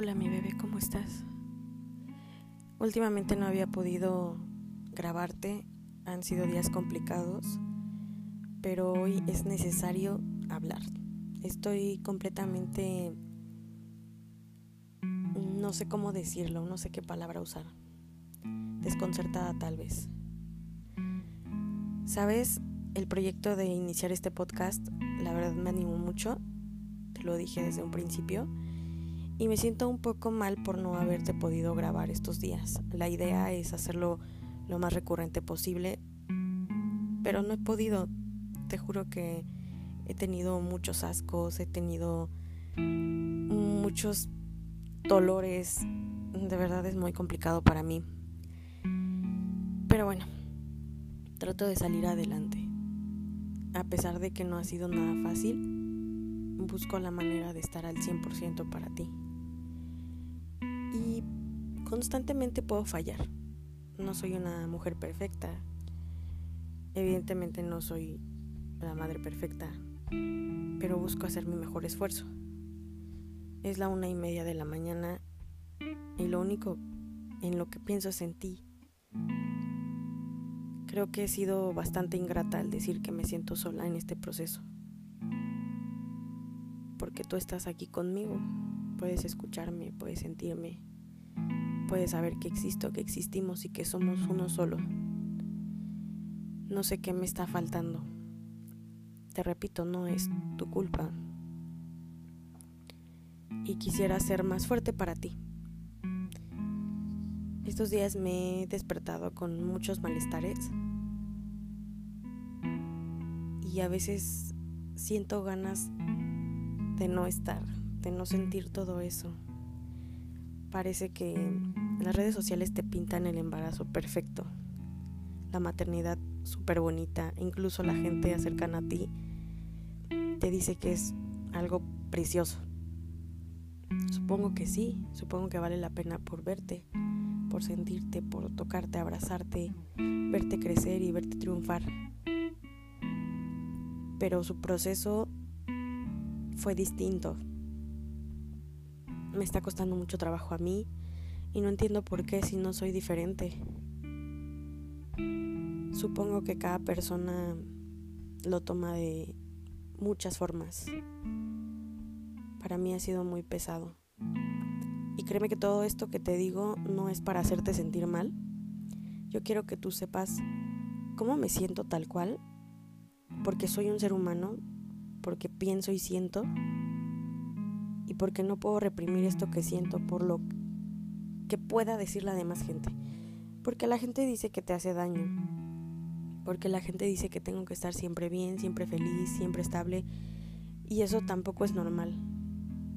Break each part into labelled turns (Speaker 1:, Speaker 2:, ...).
Speaker 1: Hola mi bebé, ¿cómo estás? Últimamente no había podido grabarte, han sido días complicados, pero hoy es necesario hablar. Estoy completamente... no sé cómo decirlo, no sé qué palabra usar. Desconcertada tal vez. ¿Sabes? El proyecto de iniciar este podcast, la verdad me animó mucho, te lo dije desde un principio y me siento un poco mal por no haberte podido grabar estos días. La idea es hacerlo lo más recurrente posible, pero no he podido. Te juro que he tenido muchos ascos, he tenido muchos dolores. De verdad es muy complicado para mí. Pero bueno, trato de salir adelante. A pesar de que no ha sido nada fácil, busco la manera de estar al 100% para ti y constantemente puedo fallar. No soy una mujer perfecta. Evidentemente no soy la madre perfecta, pero busco hacer mi mejor esfuerzo. Es la una y media de la mañana y lo único en lo que pienso es en ti. Creo que he sido bastante ingrata al decir que me siento sola en este proceso. Porque tú estás aquí conmigo. Puedes escucharme, puedes sentirme, puedes saber que existo, que existimos y que somos uno solo. No sé qué me está faltando. Te repito, no es tu culpa. Y quisiera ser más fuerte para ti. Estos días me he despertado con muchos malestares y a veces siento ganas de no estar de no sentir todo eso. Parece que las redes sociales te pintan el embarazo perfecto, la maternidad súper bonita, incluso la gente cercana a ti te dice que es algo precioso. Supongo que sí, supongo que vale la pena por verte, por sentirte, por tocarte, abrazarte, verte crecer y verte triunfar. Pero su proceso fue distinto, me está costando mucho trabajo a mí y no entiendo por qué si no soy diferente. Supongo que cada persona lo toma de muchas formas. Para mí ha sido muy pesado. Y créeme que todo esto que te digo no es para hacerte sentir mal. Yo quiero que tú sepas cómo me siento tal cual, porque soy un ser humano, porque pienso y siento porque no puedo reprimir esto que siento por lo que pueda decir la demás gente. Porque la gente dice que te hace daño. Porque la gente dice que tengo que estar siempre bien, siempre feliz, siempre estable. Y eso tampoco es normal.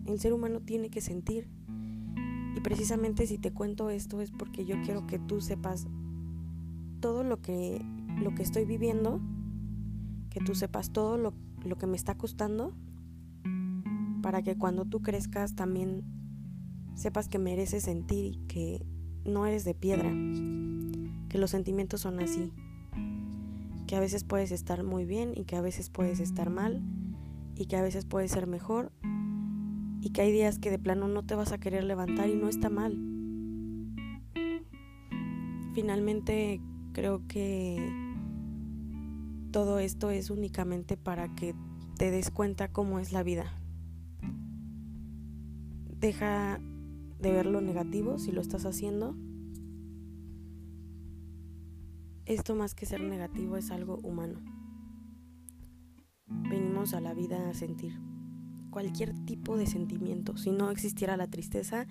Speaker 1: El ser humano tiene que sentir. Y precisamente si te cuento esto es porque yo quiero que tú sepas todo lo que, lo que estoy viviendo, que tú sepas todo lo, lo que me está costando para que cuando tú crezcas también sepas que mereces sentir y que no eres de piedra, que los sentimientos son así, que a veces puedes estar muy bien y que a veces puedes estar mal y que a veces puedes ser mejor y que hay días que de plano no te vas a querer levantar y no está mal. Finalmente creo que todo esto es únicamente para que te des cuenta cómo es la vida. Deja de ver lo negativo si lo estás haciendo. Esto más que ser negativo es algo humano. Venimos a la vida a sentir cualquier tipo de sentimiento. Si no existiera la tristeza,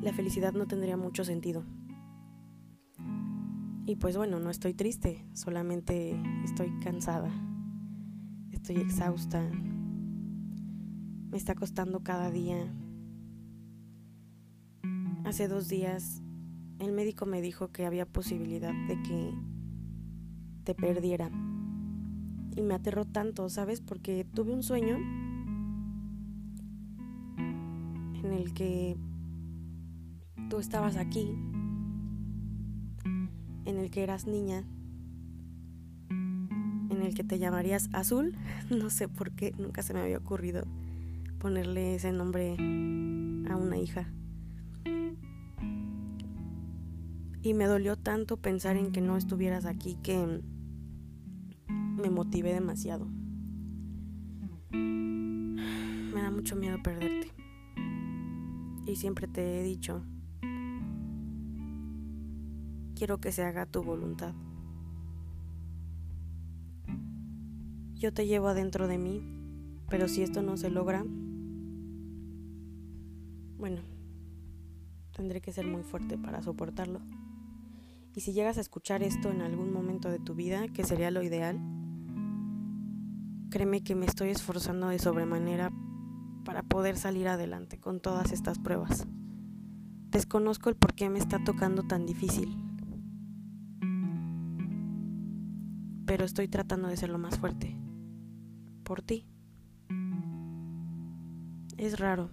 Speaker 1: la felicidad no tendría mucho sentido. Y pues bueno, no estoy triste, solamente estoy cansada, estoy exhausta, me está costando cada día Hace dos días el médico me dijo que había posibilidad de que te perdiera. Y me aterró tanto, ¿sabes? Porque tuve un sueño en el que tú estabas aquí, en el que eras niña, en el que te llamarías Azul. No sé por qué, nunca se me había ocurrido ponerle ese nombre a una hija. Y me dolió tanto pensar en que no estuvieras aquí que me motivé demasiado. Me da mucho miedo perderte. Y siempre te he dicho, quiero que se haga tu voluntad. Yo te llevo adentro de mí, pero si esto no se logra, bueno, tendré que ser muy fuerte para soportarlo. Y si llegas a escuchar esto en algún momento de tu vida, que sería lo ideal, créeme que me estoy esforzando de sobremanera para poder salir adelante con todas estas pruebas. Desconozco el por qué me está tocando tan difícil, pero estoy tratando de ser lo más fuerte. Por ti. Es raro,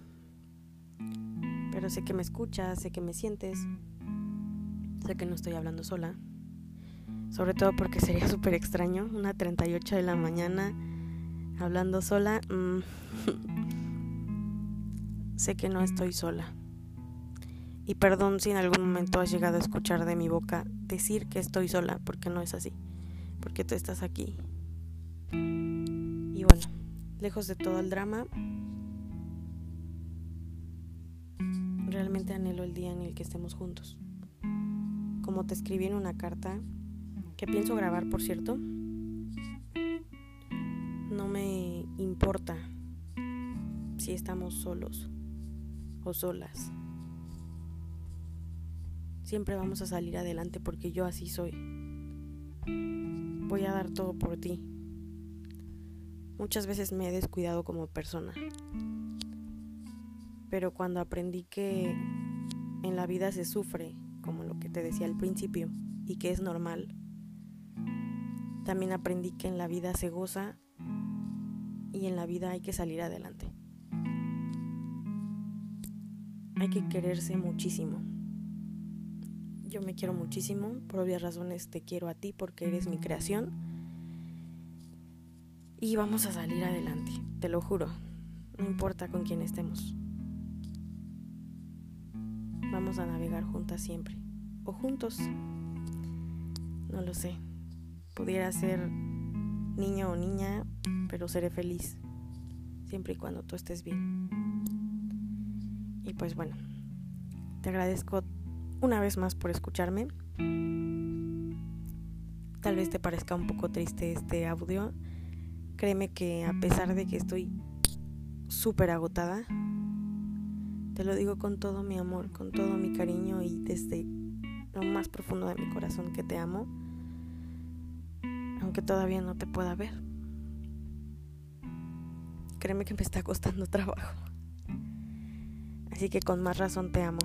Speaker 1: pero sé que me escuchas, sé que me sientes. Sé que no estoy hablando sola. Sobre todo porque sería súper extraño, una 38 de la mañana, hablando sola. Mm, sé que no estoy sola. Y perdón si en algún momento has llegado a escuchar de mi boca decir que estoy sola, porque no es así. Porque tú estás aquí. Y bueno, lejos de todo el drama, realmente anhelo el día en el que estemos juntos como te escribí en una carta, que pienso grabar, por cierto, no me importa si estamos solos o solas. Siempre vamos a salir adelante porque yo así soy. Voy a dar todo por ti. Muchas veces me he descuidado como persona. Pero cuando aprendí que en la vida se sufre como lo que te decía al principio, y que es normal. También aprendí que en la vida se goza y en la vida hay que salir adelante. Hay que quererse muchísimo. Yo me quiero muchísimo, por obvias razones te quiero a ti porque eres mi creación. Y vamos a salir adelante, te lo juro, no importa con quién estemos. Vamos a navegar juntas siempre. O juntos. No lo sé. Pudiera ser niño o niña, pero seré feliz. Siempre y cuando tú estés bien. Y pues bueno, te agradezco una vez más por escucharme. Tal vez te parezca un poco triste este audio. Créeme que a pesar de que estoy súper agotada, te lo digo con todo mi amor, con todo mi cariño y desde lo más profundo de mi corazón que te amo, aunque todavía no te pueda ver. Créeme que me está costando trabajo. Así que con más razón te amo.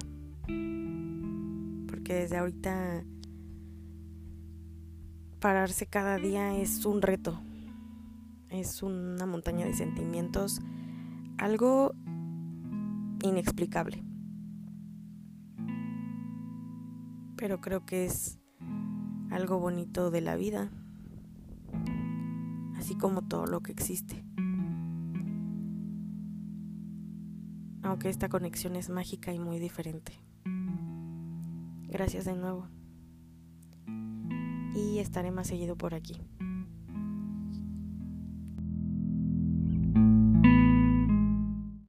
Speaker 1: Porque desde ahorita pararse cada día es un reto. Es una montaña de sentimientos. Algo inexplicable. Pero creo que es algo bonito de la vida, así como todo lo que existe. Aunque esta conexión es mágica y muy diferente. Gracias de nuevo. Y estaré más seguido por aquí.